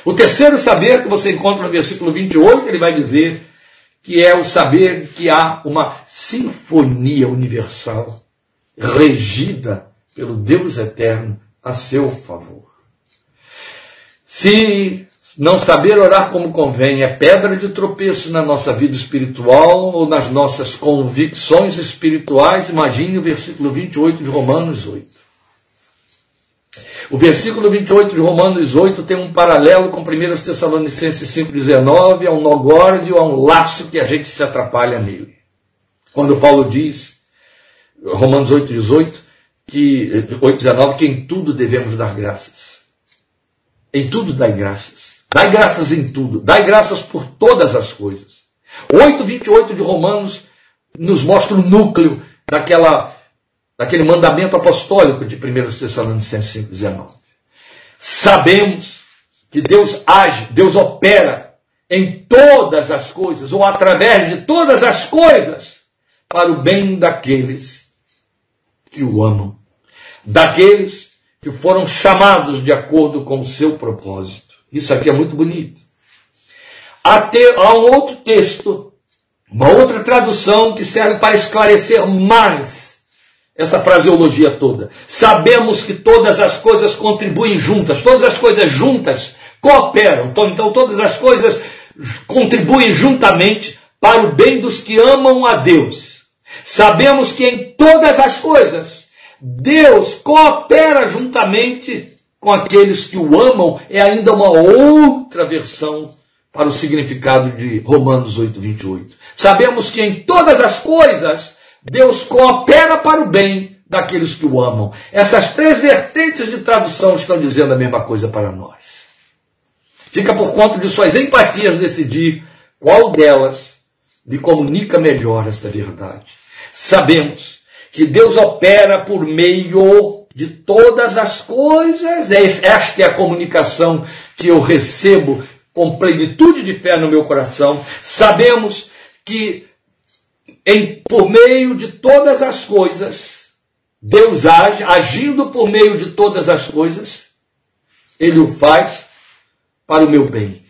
O terceiro saber que você encontra no versículo 28, ele vai dizer que é o saber que há uma sinfonia universal regida pelo Deus eterno a seu favor. Se não saber orar como convém é pedra de tropeço na nossa vida espiritual ou nas nossas convicções espirituais, imagine o versículo 28 de Romanos 8. O versículo 28 de Romanos 8 tem um paralelo com 1 Tessalonicenses 5,19, é um nó górdio, é um laço que a gente se atrapalha nele. Quando Paulo diz, Romanos 8,18, que 8,19, que em tudo devemos dar graças. Em tudo dai graças. Dai graças em tudo. Dai graças por todas as coisas. 8,28 de Romanos nos mostra o núcleo daquela daquele mandamento apostólico de 1 Tessalonicenses 5,19. Sabemos que Deus age, Deus opera em todas as coisas, ou através de todas as coisas, para o bem daqueles que o amam, daqueles que foram chamados de acordo com o seu propósito. Isso aqui é muito bonito. Até há um outro texto, uma outra tradução que serve para esclarecer mais essa fraseologia toda. Sabemos que todas as coisas contribuem juntas, todas as coisas juntas cooperam. Então, então, todas as coisas contribuem juntamente para o bem dos que amam a Deus. Sabemos que em todas as coisas Deus coopera juntamente com aqueles que o amam, é ainda uma outra versão para o significado de Romanos 8, 28. Sabemos que em todas as coisas Deus coopera para o bem daqueles que o amam. Essas três vertentes de tradução estão dizendo a mesma coisa para nós. Fica por conta de suas empatias decidir qual delas lhe comunica melhor esta verdade. Sabemos que Deus opera por meio de todas as coisas. Esta é a comunicação que eu recebo com plenitude de fé no meu coração. Sabemos que em, por meio de todas as coisas, Deus age, agindo por meio de todas as coisas, Ele o faz para o meu bem.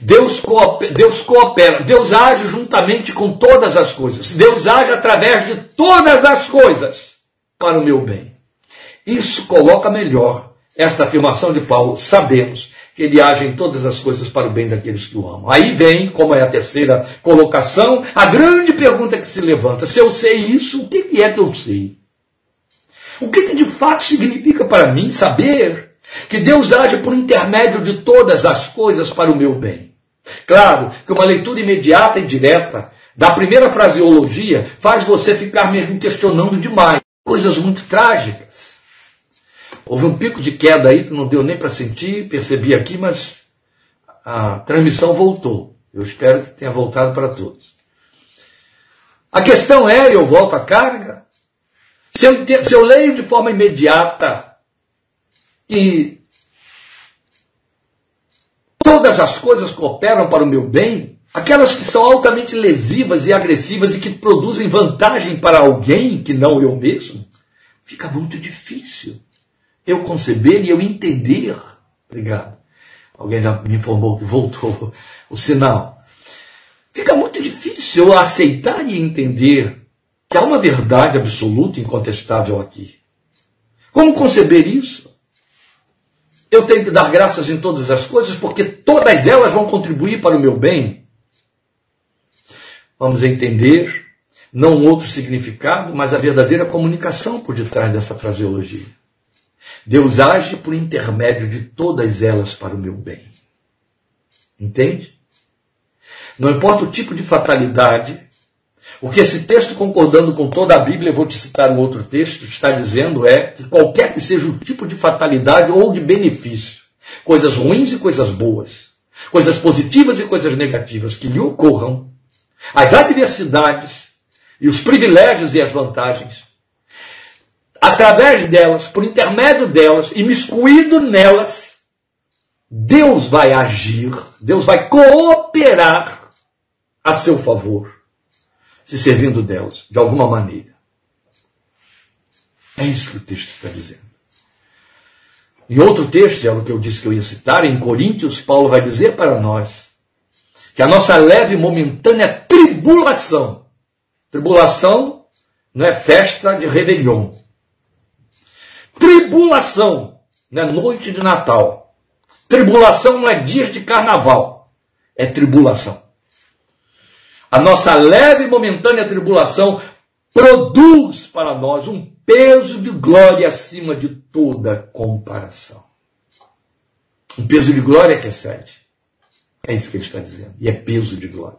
Deus coopera, Deus coopera, Deus age juntamente com todas as coisas. Deus age através de todas as coisas para o meu bem. Isso coloca melhor esta afirmação de Paulo. Sabemos que ele age em todas as coisas para o bem daqueles que o amam. Aí vem, como é a terceira colocação, a grande pergunta que se levanta: se eu sei isso, o que é que eu sei? O que, que de fato significa para mim saber que Deus age por intermédio de todas as coisas para o meu bem? Claro que uma leitura imediata e direta da primeira fraseologia faz você ficar mesmo questionando demais. Coisas muito trágicas. Houve um pico de queda aí que não deu nem para sentir, percebi aqui, mas a transmissão voltou. Eu espero que tenha voltado para todos. A questão é, eu volto à carga, se eu, se eu leio de forma imediata que todas as coisas cooperam para o meu bem, aquelas que são altamente lesivas e agressivas e que produzem vantagem para alguém que não eu mesmo, fica muito difícil eu conceber e eu entender. Obrigado. Alguém já me informou que voltou o sinal. Fica muito difícil eu aceitar e entender que há uma verdade absoluta e incontestável aqui. Como conceber isso? Eu tenho que dar graças em todas as coisas porque todas elas vão contribuir para o meu bem. Vamos entender não outro significado, mas a verdadeira comunicação por detrás dessa fraseologia. Deus age por intermédio de todas elas para o meu bem. Entende? Não importa o tipo de fatalidade, o que esse texto, concordando com toda a Bíblia, eu vou te citar um outro texto, está dizendo é que qualquer que seja o tipo de fatalidade ou de benefício, coisas ruins e coisas boas, coisas positivas e coisas negativas que lhe ocorram, as adversidades e os privilégios e as vantagens, através delas, por intermédio delas, imiscuído nelas, Deus vai agir, Deus vai cooperar a seu favor, se servindo delas, de alguma maneira. É isso que o texto está dizendo. Em outro texto, é o que eu disse que eu ia citar, em Coríntios, Paulo vai dizer para nós que a nossa leve e momentânea tribulação, tribulação não é festa de rebelião, tribulação não é noite de Natal, tribulação não é dias de carnaval, é tribulação. A nossa leve e momentânea tribulação produz para nós um peso de glória acima de toda comparação. Um peso de glória que excede. É isso que ele está dizendo. E é peso de glória.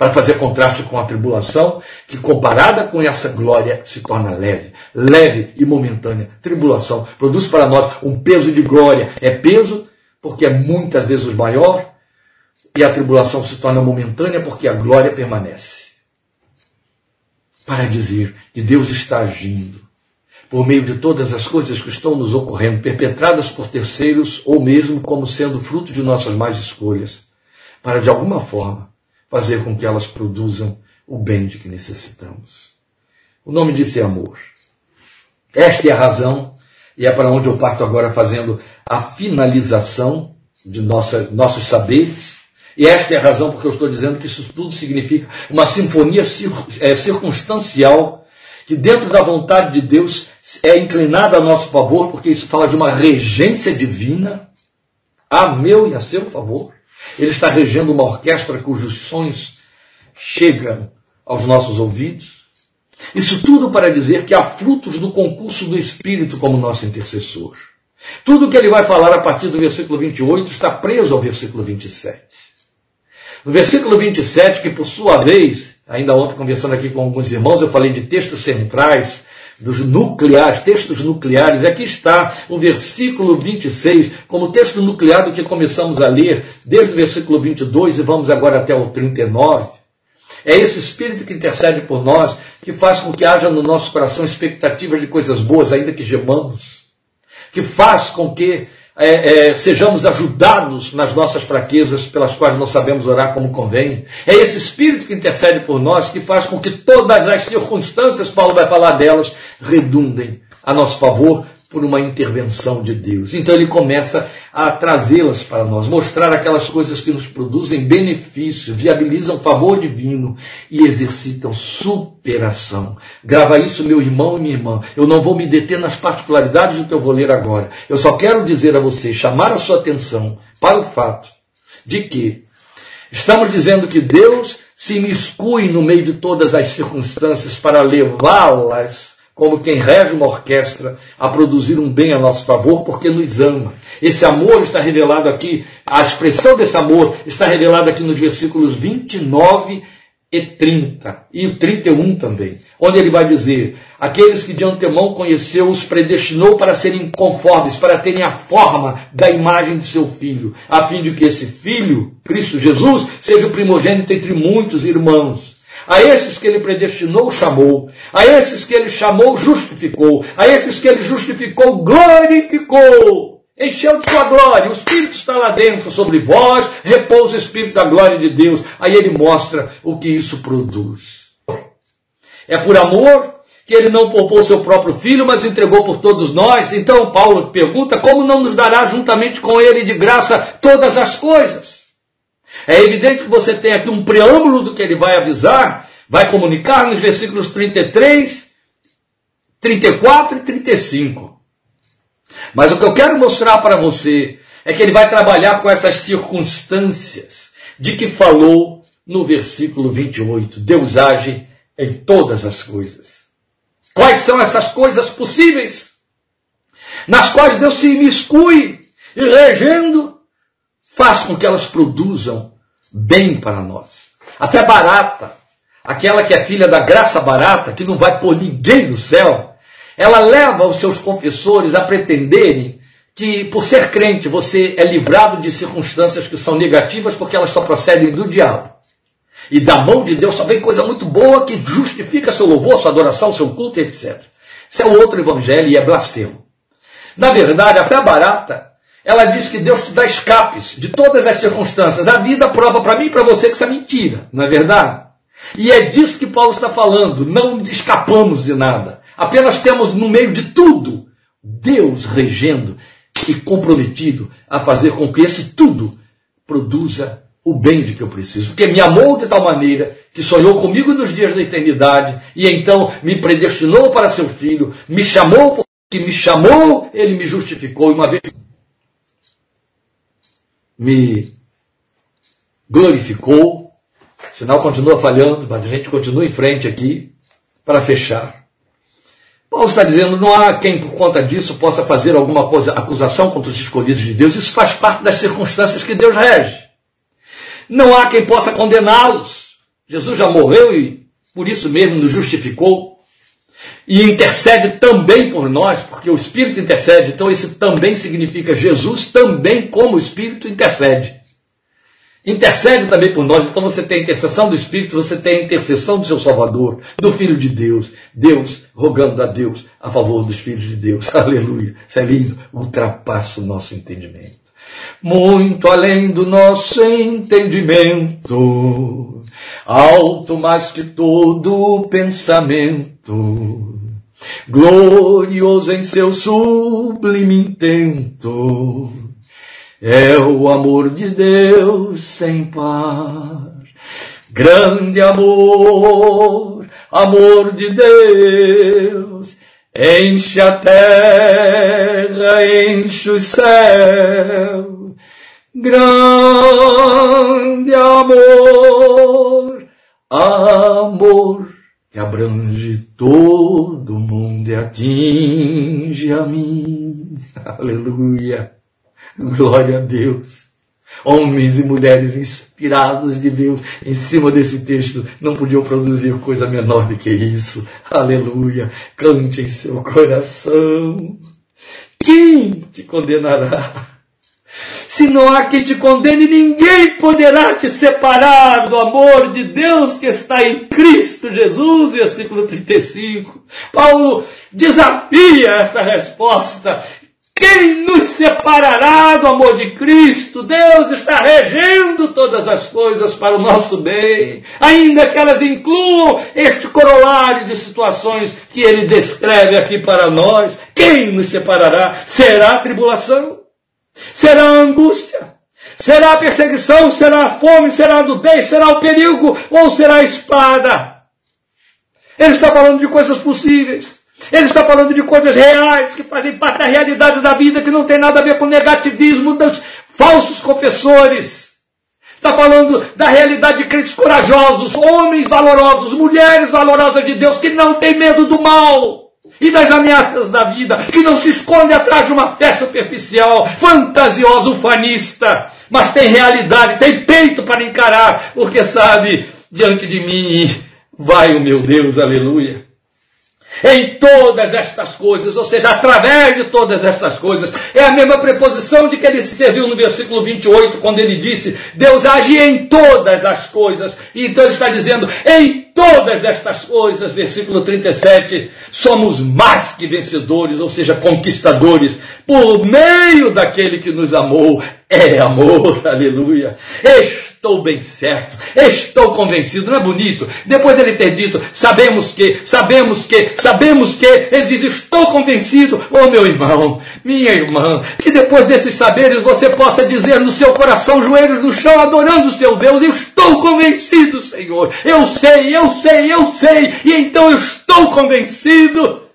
Para fazer contraste com a tribulação, que comparada com essa glória se torna leve. Leve e momentânea. Tribulação produz para nós um peso de glória. É peso porque é muitas vezes maior, e a tribulação se torna momentânea porque a glória permanece para dizer que Deus está agindo por meio de todas as coisas que estão nos ocorrendo, perpetradas por terceiros ou mesmo como sendo fruto de nossas más escolhas, para de alguma forma fazer com que elas produzam o bem de que necessitamos. O nome disso é amor. Esta é a razão, e é para onde eu parto agora fazendo a finalização de nossa, nossos saberes, e esta é a razão porque eu estou dizendo que isso tudo significa uma sinfonia é, circunstancial que dentro da vontade de Deus é inclinada a nosso favor, porque isso fala de uma regência divina a meu e a seu favor. Ele está regendo uma orquestra cujos sons chegam aos nossos ouvidos. Isso tudo para dizer que há frutos do concurso do Espírito como nosso intercessor. Tudo que ele vai falar a partir do versículo 28 está preso ao versículo 27. No versículo 27, que por sua vez, ainda ontem conversando aqui com alguns irmãos, eu falei de textos centrais, dos nucleares, textos nucleares. Aqui está o versículo 26, como texto nuclear do que começamos a ler, desde o versículo 22 e vamos agora até o 39. É esse Espírito que intercede por nós, que faz com que haja no nosso coração expectativas de coisas boas, ainda que gemamos. Que faz com que é, é, sejamos ajudados nas nossas fraquezas pelas quais não sabemos orar como convém. É esse Espírito que intercede por nós, que faz com que todas as circunstâncias, Paulo vai falar delas, redundem a nosso favor por uma intervenção de Deus. Então ele começa a trazê-las para nós, mostrar aquelas coisas que nos produzem benefício, viabilizam favor divino e exercitam superação. Grava isso, meu irmão e minha irmã. Eu não vou me deter nas particularidades do que eu vou ler agora. Eu só quero dizer a você, chamar a sua atenção para o fato de que estamos dizendo que Deus se imiscui no meio de todas as circunstâncias para levá-las como quem rege uma orquestra a produzir um bem a nosso favor, porque nos ama. Esse amor está revelado aqui, a expressão desse amor está revelada aqui nos versículos 29 e 30, e o 31 também, onde ele vai dizer: Aqueles que de antemão conheceu, os predestinou para serem conformes, para terem a forma da imagem de seu filho, a fim de que esse filho, Cristo Jesus, seja o primogênito entre muitos irmãos. A esses que ele predestinou, chamou. A esses que ele chamou, justificou. A esses que ele justificou, glorificou. Encheu de sua glória. O Espírito está lá dentro sobre vós. Repousa o Espírito da glória de Deus. Aí ele mostra o que isso produz. É por amor que ele não poupou seu próprio filho, mas entregou por todos nós. Então Paulo pergunta: como não nos dará juntamente com ele de graça todas as coisas? É evidente que você tem aqui um preâmbulo do que ele vai avisar, vai comunicar nos versículos 33, 34 e 35. Mas o que eu quero mostrar para você é que ele vai trabalhar com essas circunstâncias de que falou no versículo 28. Deus age em todas as coisas. Quais são essas coisas possíveis? Nas quais Deus se imiscui e regendo, faz com que elas produzam bem para nós. A fé barata, aquela que é filha da graça barata, que não vai pôr ninguém no céu, ela leva os seus confessores a pretenderem que, por ser crente, você é livrado de circunstâncias que são negativas porque elas só procedem do diabo. E da mão de Deus só vem coisa muito boa que justifica seu louvor, sua adoração, seu culto, etc. Isso é outro evangelho e é blasfemo. Na verdade, a fé barata, ela diz que Deus te dá escapes de todas as circunstâncias. A vida prova para mim e para você que isso é mentira, não é verdade? E é disso que Paulo está falando. Não escapamos de nada. Apenas temos no meio de tudo Deus regendo e comprometido a fazer com que esse tudo produza o bem de que eu preciso. Porque me amou de tal maneira que sonhou comigo nos dias da eternidade e então me predestinou para seu filho, me chamou porque me chamou, ele me justificou e uma vez me glorificou. O sinal continua falhando, mas a gente continua em frente aqui para fechar. Paulo está dizendo: não há quem por conta disso possa fazer alguma coisa, acusação contra os escolhidos de Deus. Isso faz parte das circunstâncias que Deus rege. Não há quem possa condená-los. Jesus já morreu e por isso mesmo nos justificou. E intercede também por nós, porque o Espírito intercede, então isso também significa Jesus também como o Espírito intercede. Intercede também por nós, então você tem a intercessão do Espírito, você tem a intercessão do seu Salvador, do Filho de Deus, Deus rogando a Deus a favor dos filhos de Deus. Aleluia. Isso é lindo, ultrapassa o nosso entendimento. Muito além do nosso entendimento, alto mais que todo pensamento glorioso em seu sublime intento. É o amor de Deus sem par. Grande amor, amor de Deus, enche a terra, enche o céu. Grande amor, amor que abrange todo mundo e atinge a mim. Aleluia. Glória a Deus. Homens e mulheres inspirados de Deus em cima desse texto não podiam produzir coisa menor do que isso. Aleluia. Cante em seu coração. Quem te condenará? Se não há quem te condene, ninguém poderá te separar do amor de Deus que está em Cristo Jesus, versículo 35. Paulo desafia essa resposta. Quem nos separará do amor de Cristo? Deus está regendo todas as coisas para o nosso bem, ainda que elas incluam este corolário de situações que ele descreve aqui para nós. Quem nos separará? Será a tribulação? Será a angústia? Será a perseguição? Será a fome? Será a nudez? Será o perigo? Ou será a espada? Ele está falando de coisas possíveis. Ele está falando de coisas reais que fazem parte da realidade da vida, que não tem nada a ver com negativismo dos falsos confessores. Está falando da realidade de crentes corajosos, homens valorosos, mulheres valorosas de Deus, que não têm medo do mal e das ameaças da vida, que não se esconde atrás de uma fé superficial, fantasiosa, ufanista, mas tem realidade, tem peito para encarar, porque sabe, diante de mim vai o meu Deus, aleluia em todas estas coisas, ou seja, através de todas estas coisas. É a mesma preposição de que ele se serviu no versículo 28, quando ele disse: Deus age em todas as coisas. E então ele está dizendo: em todas estas coisas, versículo 37, somos mais que vencedores, ou seja, conquistadores, por meio daquele que nos amou. É amor, aleluia. Estou bem certo, estou convencido, não é bonito? Depois dele ter dito, sabemos que, sabemos que, sabemos que, ele diz, estou convencido, oh meu irmão, minha irmã, que depois desses saberes você possa dizer no seu coração, joelhos no chão, adorando o seu Deus, eu estou convencido, Senhor, eu sei, eu sei, eu sei, e então eu estou convencido.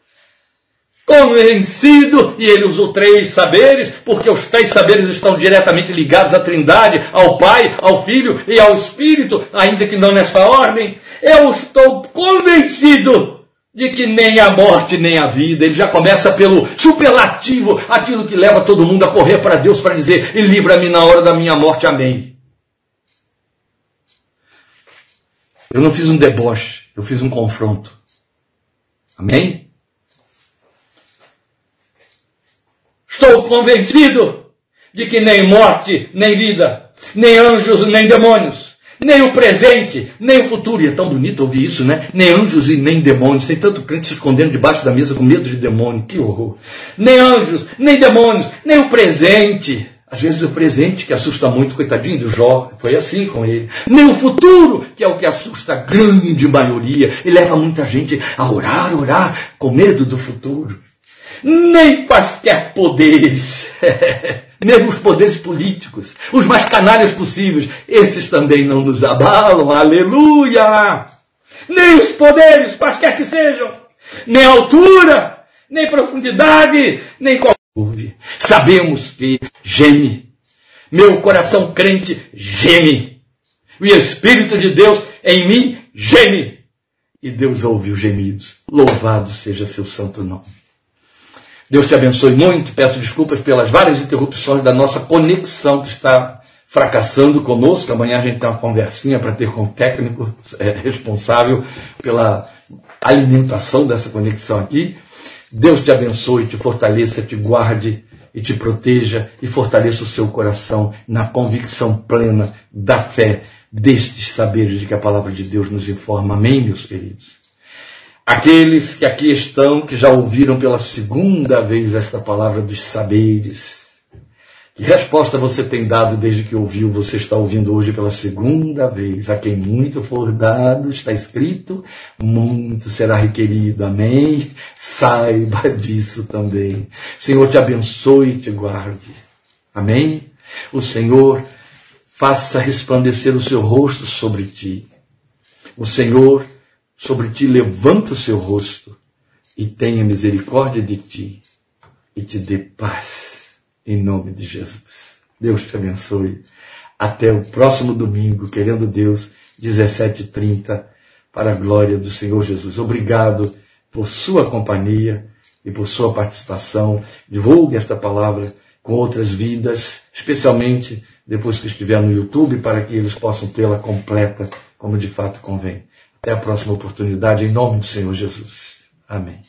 Convencido, e ele usou três saberes, porque os três saberes estão diretamente ligados à Trindade, ao Pai, ao Filho e ao Espírito, ainda que não nessa ordem. Eu estou convencido de que nem a morte nem a vida, ele já começa pelo superlativo, aquilo que leva todo mundo a correr para Deus para dizer: e livra-me na hora da minha morte, amém. Eu não fiz um deboche, eu fiz um confronto. Amém? Estou convencido de que nem morte, nem vida, nem anjos, nem demônios, nem o presente, nem o futuro. E é tão bonito ouvir isso, né? Nem anjos e nem demônios. Tem tanto crente se escondendo debaixo da mesa com medo de demônio. Que horror. Nem anjos, nem demônios, nem o presente. Às vezes o presente que assusta muito, coitadinho do Jó, foi assim com ele. Nem o futuro, que é o que assusta a grande maioria e leva muita gente a orar, orar, com medo do futuro nem quaisquer poderes, mesmo os poderes políticos, os mais canalhas possíveis, esses também não nos abalam, aleluia! Nem os poderes, quaisquer que sejam, nem altura, nem profundidade, nem qualquer. Sabemos que geme, meu coração crente geme, o Espírito de Deus em mim geme, e Deus ouve os gemidos. Louvado seja seu santo nome. Deus te abençoe muito. Peço desculpas pelas várias interrupções da nossa conexão que está fracassando conosco. Amanhã a gente tem uma conversinha para ter com o técnico é, responsável pela alimentação dessa conexão aqui. Deus te abençoe, te fortaleça, te guarde e te proteja e fortaleça o seu coração na convicção plena da fé destes saberes de que a palavra de Deus nos informa. Amém, meus queridos? Aqueles que aqui estão, que já ouviram pela segunda vez esta palavra dos saberes. Que resposta você tem dado desde que ouviu? Você está ouvindo hoje pela segunda vez. A quem muito for dado, está escrito, muito será requerido. Amém? Saiba disso também. Senhor te abençoe e te guarde. Amém? O Senhor faça resplandecer o seu rosto sobre ti. O Senhor sobre ti levanta o seu rosto e tenha misericórdia de ti e te dê paz em nome de Jesus. Deus te abençoe. Até o próximo domingo, querendo Deus, 17h30, para a glória do Senhor Jesus. Obrigado por sua companhia e por sua participação. Divulgue esta palavra com outras vidas, especialmente depois que estiver no YouTube, para que eles possam tê-la completa, como de fato convém. Até a próxima oportunidade, em nome do Senhor Jesus. Amém.